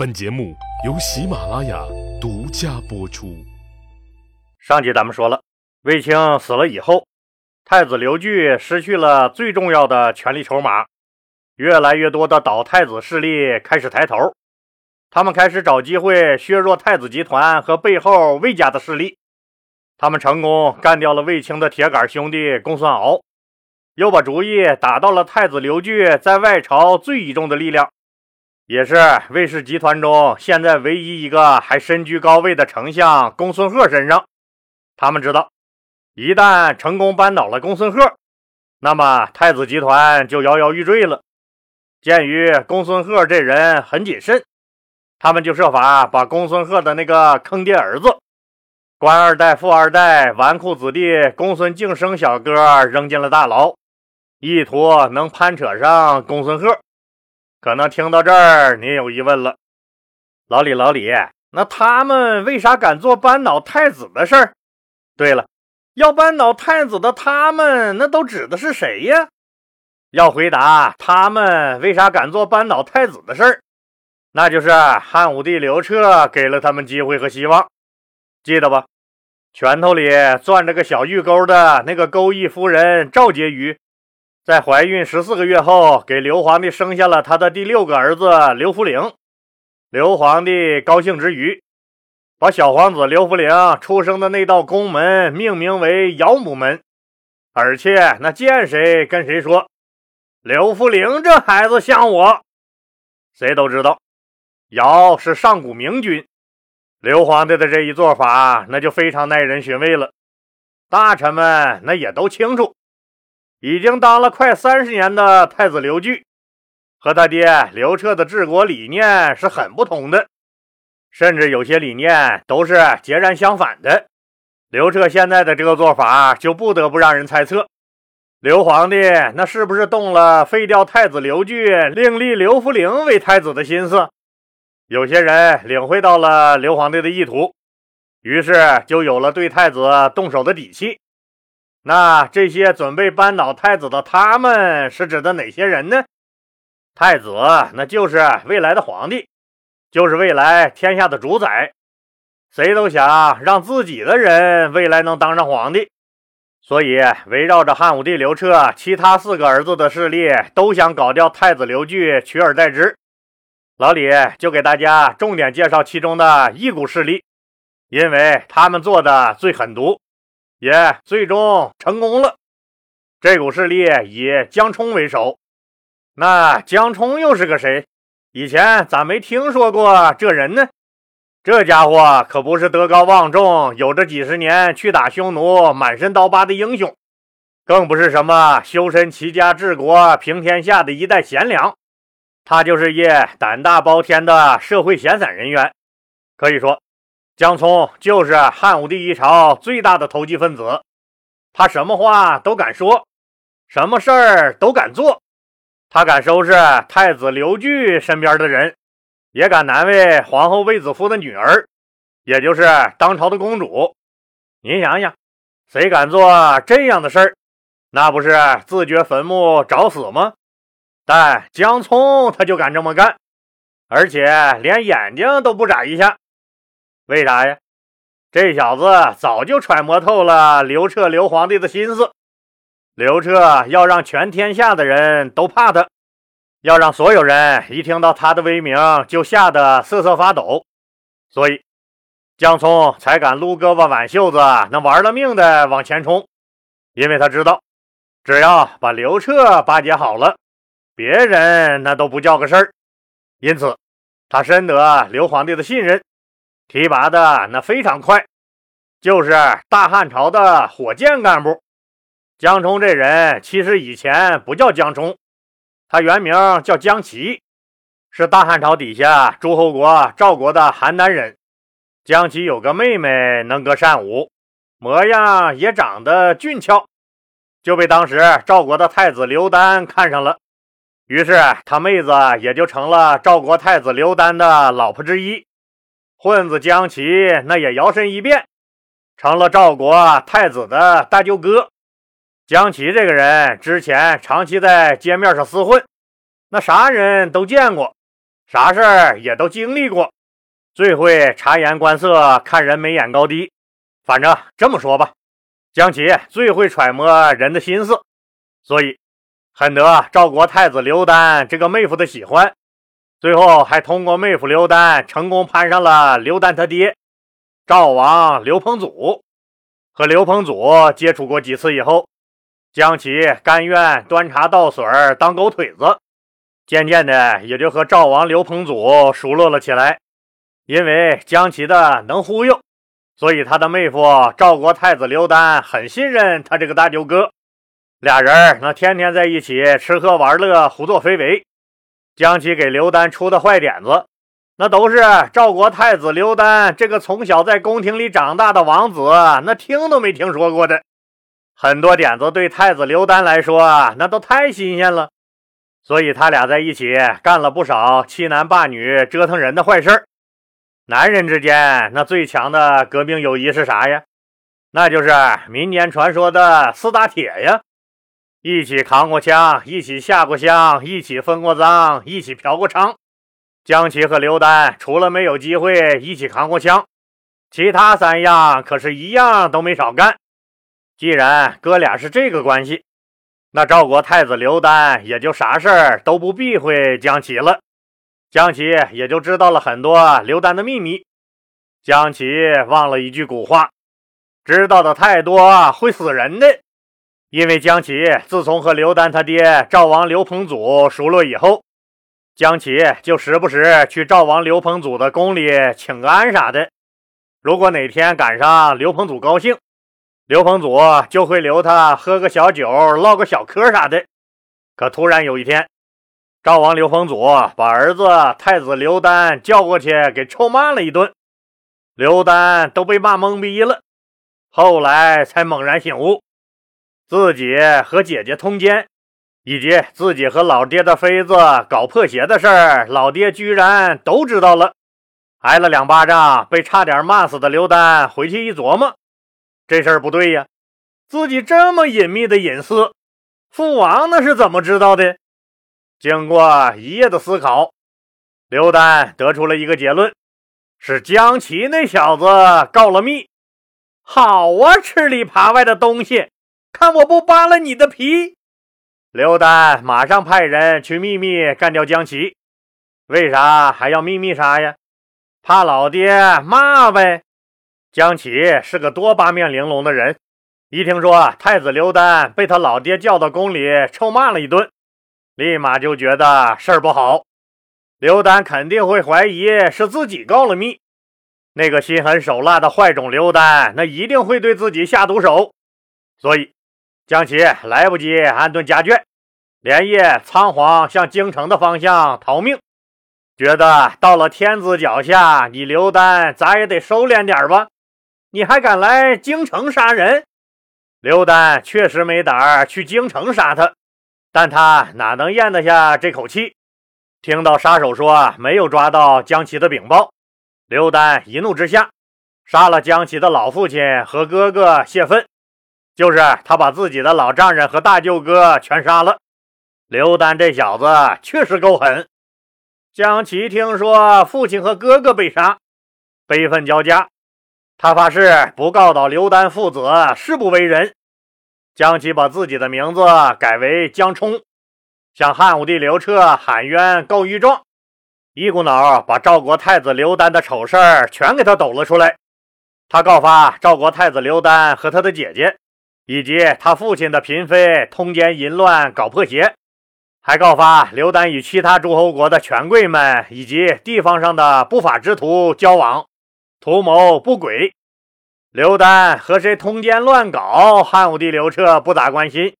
本节目由喜马拉雅独家播出。上集咱们说了，卫青死了以后，太子刘据失去了最重要的权力筹码，越来越多的倒太子势力开始抬头，他们开始找机会削弱太子集团和背后魏家的势力。他们成功干掉了卫青的铁杆兄弟公孙敖。又把主意打到了太子刘据在外朝最倚重的力量，也是魏氏集团中现在唯一一个还身居高位的丞相公孙贺身上。他们知道，一旦成功扳倒了公孙贺，那么太子集团就摇摇欲坠了。鉴于公孙贺这人很谨慎，他们就设法把公孙贺的那个坑爹儿子、官二代、富二代、纨绔子弟公孙敬生小哥扔进了大牢。意图能攀扯上公孙贺，可能听到这儿你也有疑问了，老李，老李，那他们为啥敢做扳倒太子的事儿？对了，要扳倒太子的他们，那都指的是谁呀？要回答他们为啥敢做扳倒太子的事儿，那就是汉武帝刘彻给了他们机会和希望，记得吧？拳头里攥着个小玉钩的那个钩弋夫人赵婕妤。在怀孕十四个月后，给刘皇帝生下了他的第六个儿子刘弗陵。刘皇帝高兴之余，把小皇子刘弗陵出生的那道宫门命名为姚母门，而且那见谁跟谁说：“刘弗陵这孩子像我。”谁都知道，尧是上古明君。刘皇帝的这一做法，那就非常耐人寻味了。大臣们那也都清楚。已经当了快三十年的太子刘据，和他爹刘彻的治国理念是很不同的，甚至有些理念都是截然相反的。刘彻现在的这个做法，就不得不让人猜测，刘皇帝那是不是动了废掉太子刘据，另立刘弗陵为太子的心思？有些人领会到了刘皇帝的意图，于是就有了对太子动手的底气。那这些准备扳倒太子的他们是指的哪些人呢？太子那就是未来的皇帝，就是未来天下的主宰。谁都想让自己的人未来能当上皇帝，所以围绕着汉武帝刘彻，其他四个儿子的势力都想搞掉太子刘据，取而代之。老李就给大家重点介绍其中的一股势力，因为他们做的最狠毒。也最终成功了。这股势力以江冲为首。那江冲又是个谁？以前咋没听说过这人呢？这家伙可不是德高望重、有着几十年去打匈奴、满身刀疤的英雄，更不是什么修身齐家治国平天下的一代贤良。他就是一胆大包天的社会闲散人员。可以说。江聪就是汉武帝一朝最大的投机分子，他什么话都敢说，什么事儿都敢做。他敢收拾太子刘据身边的人，也敢难为皇后卫子夫的女儿，也就是当朝的公主。您想想，谁敢做这样的事儿？那不是自掘坟墓找死吗？但江聪他就敢这么干，而且连眼睛都不眨一下。为啥呀？这小子早就揣摩透了刘彻刘皇帝的心思。刘彻要让全天下的人都怕他，要让所有人一听到他的威名就吓得瑟瑟发抖。所以江聪才敢撸胳膊挽袖子，那玩了命的往前冲。因为他知道，只要把刘彻巴结好了，别人那都不叫个事儿。因此，他深得刘皇帝的信任。提拔的那非常快，就是大汉朝的火箭干部江冲。这人其实以前不叫江冲，他原名叫江齐，是大汉朝底下诸侯国赵国的邯郸人。江齐有个妹妹能歌善舞，模样也长得俊俏，就被当时赵国的太子刘丹看上了，于是他妹子也就成了赵国太子刘丹的老婆之一。混子江齐那也摇身一变，成了赵国太子的大舅哥。江齐这个人之前长期在街面上厮混，那啥人都见过，啥事儿也都经历过，最会察言观色、看人眉眼高低。反正这么说吧，姜齐最会揣摩人的心思，所以很得赵国太子刘丹这个妹夫的喜欢。最后还通过妹夫刘丹成功攀上了刘丹他爹赵王刘彭祖。和刘彭祖接触过几次以后，姜齐甘愿端茶倒水当狗腿子。渐渐的，也就和赵王刘彭祖熟络了起来。因为姜齐的能忽悠，所以他的妹夫赵国太子刘丹很信任他这个大舅哥。俩人那天天在一起吃喝玩乐，胡作非为。将其给刘丹出的坏点子，那都是赵国太子刘丹这个从小在宫廷里长大的王子那听都没听说过的。很多点子对太子刘丹来说，那都太新鲜了。所以他俩在一起干了不少欺男霸女、折腾人的坏事男人之间那最强的革命友谊是啥呀？那就是民间传说的四大铁呀！一起扛过枪，一起下过乡，一起分过赃，一起嫖过娼。姜齐和刘丹除了没有机会一起扛过枪，其他三样可是一样都没少干。既然哥俩是这个关系，那赵国太子刘丹也就啥事儿都不避讳姜齐了，姜齐也就知道了很多刘丹的秘密。姜齐忘了一句古话：“知道的太多会死人的。”因为姜齐自从和刘丹他爹赵王刘彭祖熟络以后，姜齐就时不时去赵王刘彭祖的宫里请个安啥的。如果哪天赶上刘彭祖高兴，刘彭祖就会留他喝个小酒，唠个小嗑啥的。可突然有一天，赵王刘彭祖把儿子太子刘丹叫过去，给臭骂了一顿。刘丹都被骂懵逼了，后来才猛然醒悟，自己和姐姐通奸，以及自己和老爹的妃子搞破鞋的事儿，老爹居然都知道了。挨了两巴掌，被差点骂死的刘丹回去一琢磨。这事儿不对呀，自己这么隐秘的隐私，父王那是怎么知道的？经过一夜的思考，刘丹得出了一个结论：是江齐那小子告了密。好啊，吃里扒外的东西，看我不扒了你的皮！刘丹马上派人去秘密干掉姜齐。为啥还要秘密啥呀？怕老爹骂呗。姜齐是个多八面玲珑的人，一听说太子刘丹被他老爹叫到宫里臭骂了一顿，立马就觉得事儿不好。刘丹肯定会怀疑是自己告了密，那个心狠手辣的坏种刘丹，那一定会对自己下毒手。所以江齐来不及安顿家眷，连夜仓皇向京城的方向逃命，觉得到了天子脚下，你刘丹咋也得收敛点吧。你还敢来京城杀人？刘丹确实没胆儿去京城杀他，但他哪能咽得下这口气？听到杀手说没有抓到江齐的禀报，刘丹一怒之下杀了江齐的老父亲和哥哥泄愤，就是他把自己的老丈人和大舅哥全杀了。刘丹这小子确实够狠。江齐听说父亲和哥哥被杀，悲愤交加。他发誓不告倒刘丹父子，誓不为人。江齐把自己的名字改为江冲，向汉武帝刘彻喊冤告御状，一股脑把赵国太子刘丹的丑事全给他抖了出来。他告发赵国太子刘丹和他的姐姐，以及他父亲的嫔妃通奸淫乱搞破鞋，还告发刘丹与其他诸侯国的权贵们以及地方上的不法之徒交往。图谋不轨，刘丹和谁通奸乱搞？汉武帝刘彻不咋关心。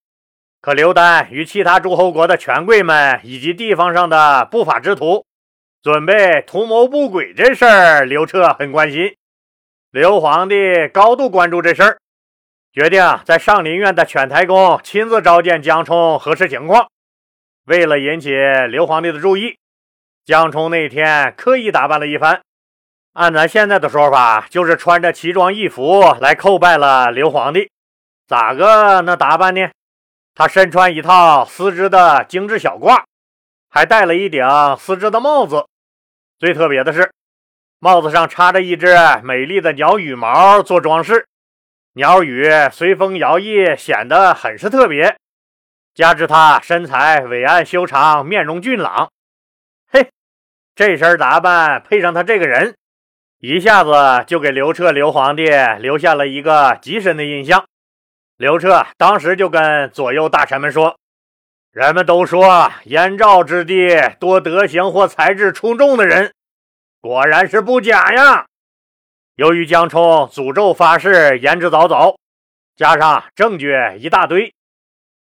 可刘丹与其他诸侯国的权贵们以及地方上的不法之徒准备图谋不轨这事儿，刘彻很关心。刘皇帝高度关注这事儿，决定在上林苑的犬台宫亲自召见江冲核实情况。为了引起刘皇帝的注意，江冲那天刻意打扮了一番。按咱现在的说法，就是穿着奇装异服来叩拜了刘皇帝。咋个那打扮呢？他身穿一套丝织的精致小褂，还戴了一顶丝织的帽子，最特别的是，帽子上插着一只美丽的鸟羽毛做装饰，鸟羽随风摇曳，显得很是特别。加之他身材伟岸修长，面容俊朗，嘿，这身打扮配上他这个人，一下子就给刘彻刘皇帝留下了一个极深的印象。刘彻当时就跟左右大臣们说：“人们都说燕赵之地多德行或才智出众的人，果然是不假呀。”由于江充诅咒发誓言之凿凿，加上证据一大堆。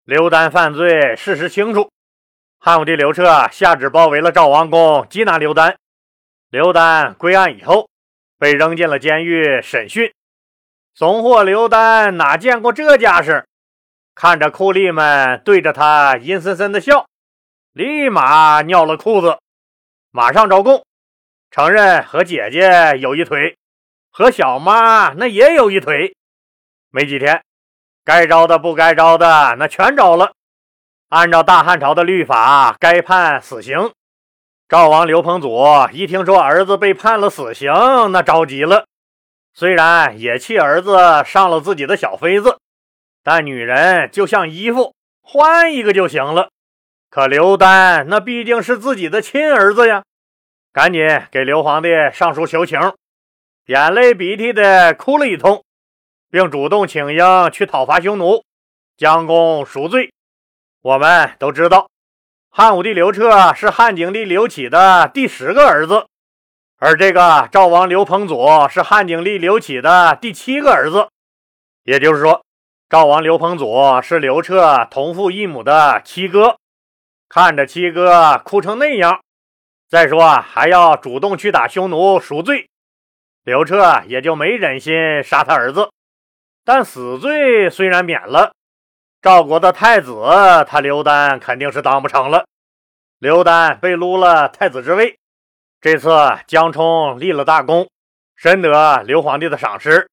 刘丹犯罪事实清楚，汉武帝刘彻下旨包围了赵王宫，缉拿刘丹。刘丹归案以后，被扔进了监狱审讯。怂货刘丹哪见过这架势？看着酷吏们对着他阴森森的笑，立马尿了裤子，马上招供，承认和姐姐有一腿，和小妈那也有一腿。没几天。该招的不该招的，那全招了。按照大汉朝的律法，该判死刑。赵王刘彭祖一听说儿子被判了死刑，那着急了。虽然也气儿子上了自己的小妃子，但女人就像衣服，换一个就行了。可刘丹那毕竟是自己的亲儿子呀，赶紧给刘皇帝上书求情，眼泪鼻涕的哭了一通。并主动请缨去讨伐匈奴，将功赎罪。我们都知道，汉武帝刘彻是汉景帝刘启的第十个儿子，而这个赵王刘彭祖是汉景帝刘启的第七个儿子。也就是说，赵王刘彭祖是刘彻同父异母的七哥。看着七哥哭成那样，再说还要主动去打匈奴赎罪，刘彻也就没忍心杀他儿子。但死罪虽然免了，赵国的太子他刘丹肯定是当不成了。刘丹被撸了太子之位，这次江充立了大功，深得刘皇帝的赏识，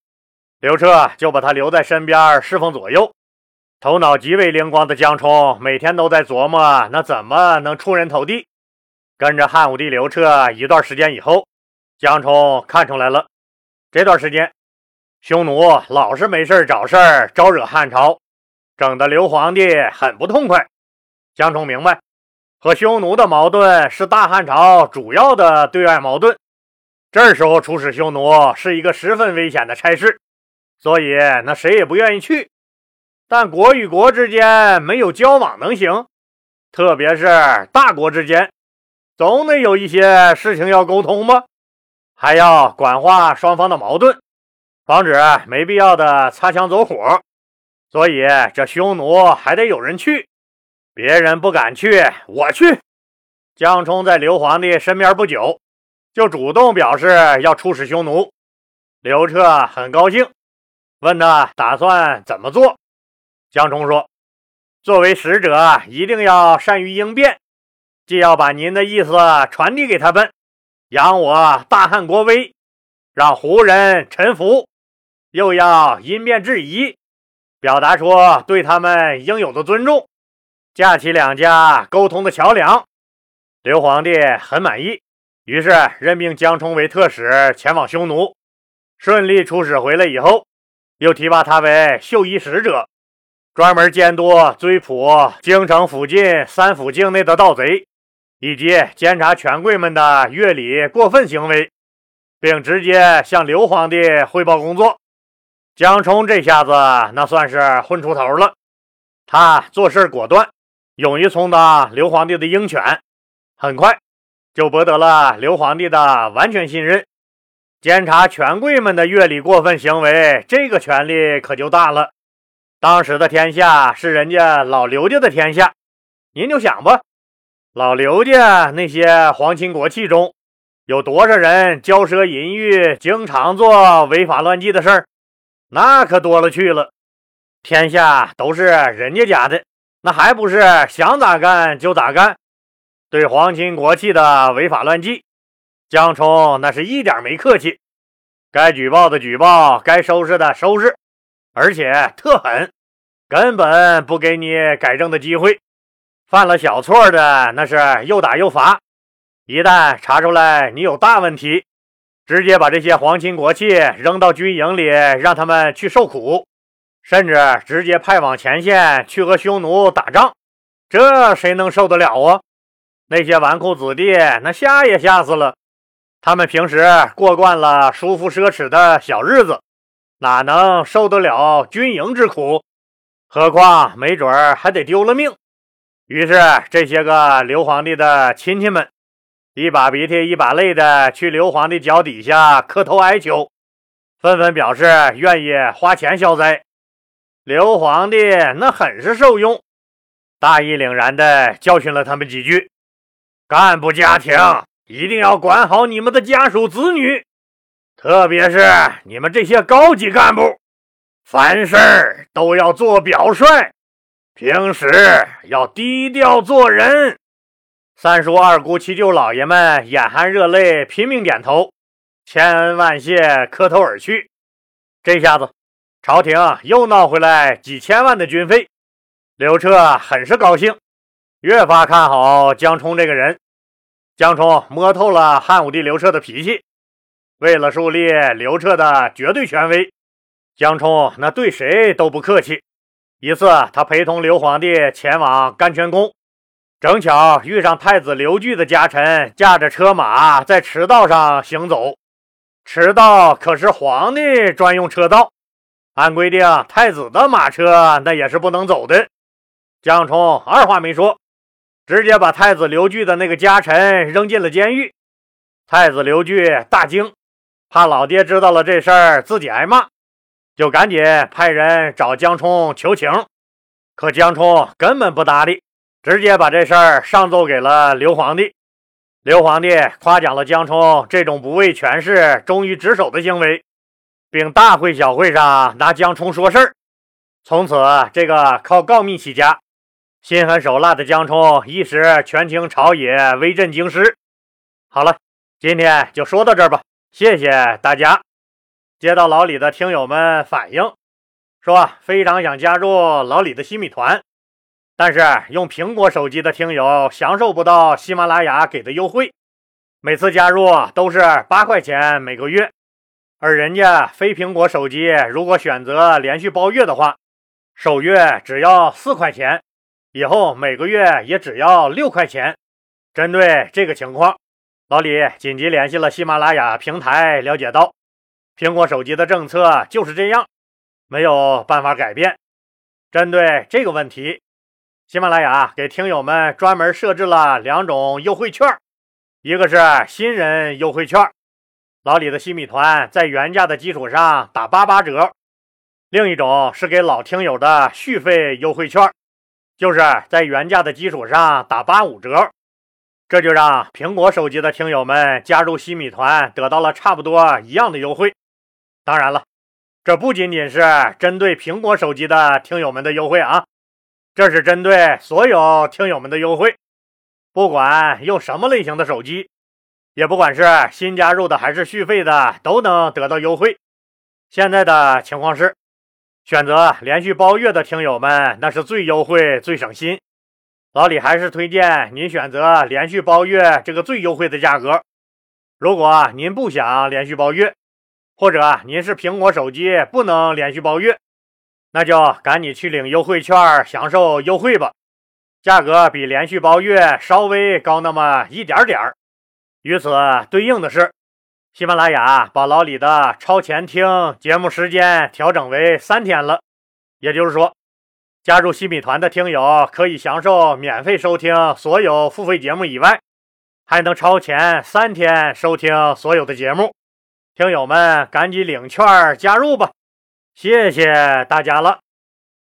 刘彻就把他留在身边侍奉左右。头脑极为灵光的江充每天都在琢磨，那怎么能出人头地。跟着汉武帝刘彻一段时间以后，江冲看出来了，这段时间。匈奴老是没事找事儿，招惹汉朝，整得刘皇帝很不痛快。江冲明白，和匈奴的矛盾是大汉朝主要的对外矛盾，这时候出使匈奴是一个十分危险的差事，所以那谁也不愿意去。但国与国之间没有交往能行，特别是大国之间，总得有一些事情要沟通吧，还要管化双方的矛盾。防止没必要的擦枪走火，所以这匈奴还得有人去，别人不敢去，我去。江充在刘皇帝身边不久，就主动表示要出使匈奴。刘彻很高兴，问他打算怎么做。江充说：“作为使者，一定要善于应变，既要把您的意思传递给他们，扬我大汉国威，让胡人臣服。”又要因变制宜，表达出对他们应有的尊重，架起两家沟通的桥梁。刘皇帝很满意，于是任命江充为特使前往匈奴。顺利出使回来以后，又提拔他为绣衣使者，专门监督追捕京城附近三府境内的盗贼，以及监察权贵们的乐礼过分行为，并直接向刘皇帝汇报工作。江充这下子那算是混出头了，他做事果断，勇于充当刘皇帝的鹰犬，很快就博得了刘皇帝的完全信任。监察权贵们的乐礼过分行为，这个权力可就大了。当时的天下是人家老刘家的天下，您就想吧，老刘家那些皇亲国戚中，有多少人骄奢淫欲，经常做违法乱纪的事儿？那可多了去了，天下都是人家家的，那还不是想咋干就咋干？对皇亲国戚的违法乱纪，江冲那是一点没客气，该举报的举报，该收拾的收拾，而且特狠，根本不给你改正的机会。犯了小错的，那是又打又罚，一旦查出来你有大问题，直接把这些皇亲国戚扔到军营里，让他们去受苦，甚至直接派往前线去和匈奴打仗，这谁能受得了啊？那些纨绔子弟那吓也吓死了。他们平时过惯了舒服奢侈的小日子，哪能受得了军营之苦？何况没准儿还得丢了命。于是，这些个刘皇帝的亲戚们，一把鼻涕一把泪的去刘皇帝脚底下磕头哀求，纷纷表示愿意花钱消灾。刘皇帝那很是受用，大义凛然的教训了他们几句：干部家庭一定要管好你们的家属子女，特别是你们这些高级干部。凡事都要做表率，平时要低调做人。三叔、二姑、七舅、老爷们眼含热泪，拼命点头，千恩万谢，磕头而去。这下子，朝廷又闹回来几千万的军费。刘彻很是高兴，越发看好江冲这个人。江冲摸透了汉武帝刘彻的脾气，为了树立刘彻的绝对权威。江冲那对谁都不客气。一次，他陪同刘皇帝前往甘泉宫，正巧遇上太子刘据的家臣驾着车马在驰道上行走。驰道可是皇帝专用车道，按规定，太子的马车那也是不能走的。江冲二话没说，直接把太子刘据的那个家臣扔进了监狱。太子刘据大惊，怕老爹知道了这事儿，自己挨骂。就赶紧派人找江冲求情，可江冲根本不搭理，直接把这事儿上奏给了刘皇帝。刘皇帝夸奖了江冲这种不畏权势、忠于职守的行为，并大会小会上拿江冲说事儿。从此，这个靠告密起家、心狠手辣的江冲一时权倾朝野，威震京师。好了，今天就说到这儿吧，谢谢大家。接到老李的听友们反映，说非常想加入老李的新米团，但是用苹果手机的听友享受不到喜马拉雅给的优惠，每次加入都是八块钱每个月，而人家非苹果手机如果选择连续包月的话，首月只要四块钱，以后每个月也只要六块钱。针对这个情况，老李紧急联系了喜马拉雅平台，了解到。苹果手机的政策就是这样，没有办法改变。针对这个问题，喜马拉雅给听友们专门设置了两种优惠券，一个是新人优惠券，老李的新米团在原价的基础上打八八折；另一种是给老听友的续费优惠券，就是在原价的基础上打八五折。这就让苹果手机的听友们加入新米团得到了差不多一样的优惠。当然了，这不仅仅是针对苹果手机的听友们的优惠啊，这是针对所有听友们的优惠。不管用什么类型的手机，也不管是新加入的还是续费的，都能得到优惠。现在的情况是，选择连续包月的听友们，那是最优惠、最省心。老李还是推荐您选择连续包月这个最优惠的价格。如果您不想连续包月，或者您是苹果手机不能连续包月，那就赶紧去领优惠券，享受优惠吧。价格比连续包月稍微高那么一点点儿。与此对应的是，喜马拉雅把老李的超前听节目时间调整为三天了。也就是说，加入西米团的听友可以享受免费收听所有付费节目以外，还能超前三天收听所有的节目。听友们，赶紧领券加入吧！谢谢大家了。